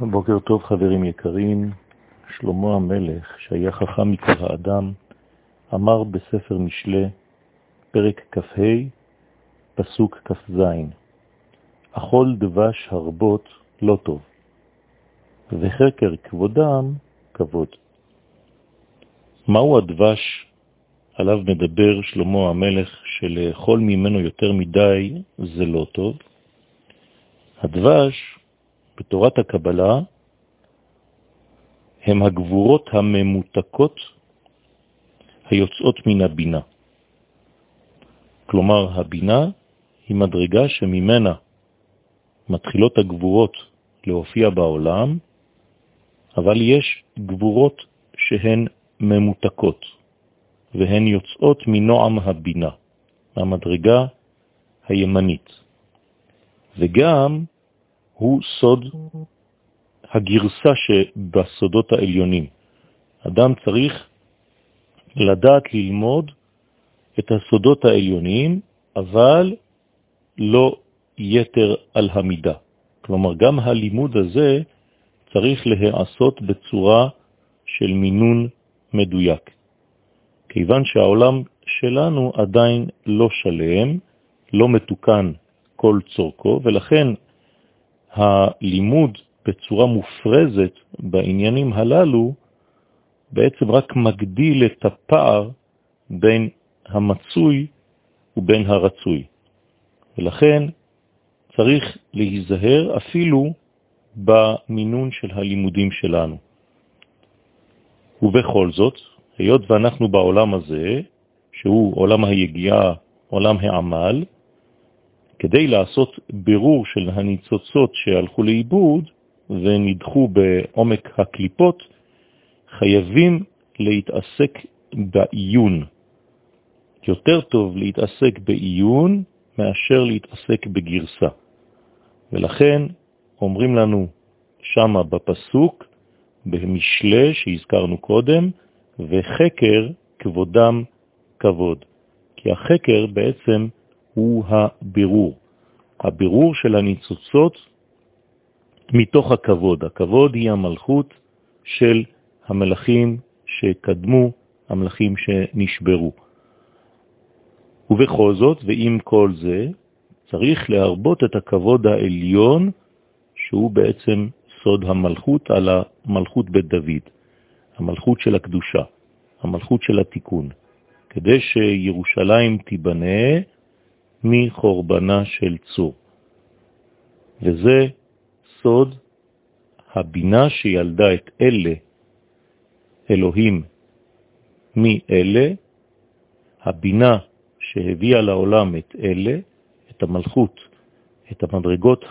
בוקר טוב חברים יקרים, שלמה המלך, שהיה חכם מכל האדם, אמר בספר משלה, פרק כ"ה, פסוק כ"ז, אכול דבש הרבות לא טוב, וחקר כבודם כבוד. מהו הדבש עליו מדבר שלמה המלך, שלאכול ממנו יותר מדי זה לא טוב? הדבש בתורת הקבלה הם הגבורות הממותקות היוצאות מן הבינה. כלומר, הבינה היא מדרגה שממנה מתחילות הגבורות להופיע בעולם, אבל יש גבורות שהן ממותקות, והן יוצאות מנועם הבינה, המדרגה הימנית. וגם הוא סוד הגרסה שבסודות העליונים. אדם צריך לדעת ללמוד את הסודות העליונים, אבל לא יתר על המידה. כלומר, גם הלימוד הזה צריך להיעשות בצורה של מינון מדויק. כיוון שהעולם שלנו עדיין לא שלם, לא מתוקן כל צורכו, ולכן הלימוד בצורה מופרזת בעניינים הללו בעצם רק מגדיל את הפער בין המצוי ובין הרצוי. ולכן צריך להיזהר אפילו במינון של הלימודים שלנו. ובכל זאת, היות ואנחנו בעולם הזה, שהוא עולם היגיעה, עולם העמל, כדי לעשות בירור של הניצוצות שהלכו לאיבוד ונדחו בעומק הקליפות, חייבים להתעסק בעיון. יותר טוב להתעסק בעיון מאשר להתעסק בגרסה. ולכן אומרים לנו שמה בפסוק, במשלה שהזכרנו קודם, וחקר כבודם כבוד. כי החקר בעצם הוא הבירור. הבירור של הניצוצות מתוך הכבוד. הכבוד היא המלכות של המלאכים שקדמו, המלאכים שנשברו. ובכל זאת, ועם כל זה, צריך להרבות את הכבוד העליון, שהוא בעצם סוד המלכות על המלכות בית דוד, המלכות של הקדושה, המלכות של התיקון, כדי שירושלים תיבנה מחורבנה של צור. וזה סוד הבינה שילדה את אלה, אלוהים מאלה, הבינה שהביאה לעולם את אלה, את המלכות, את המדרגות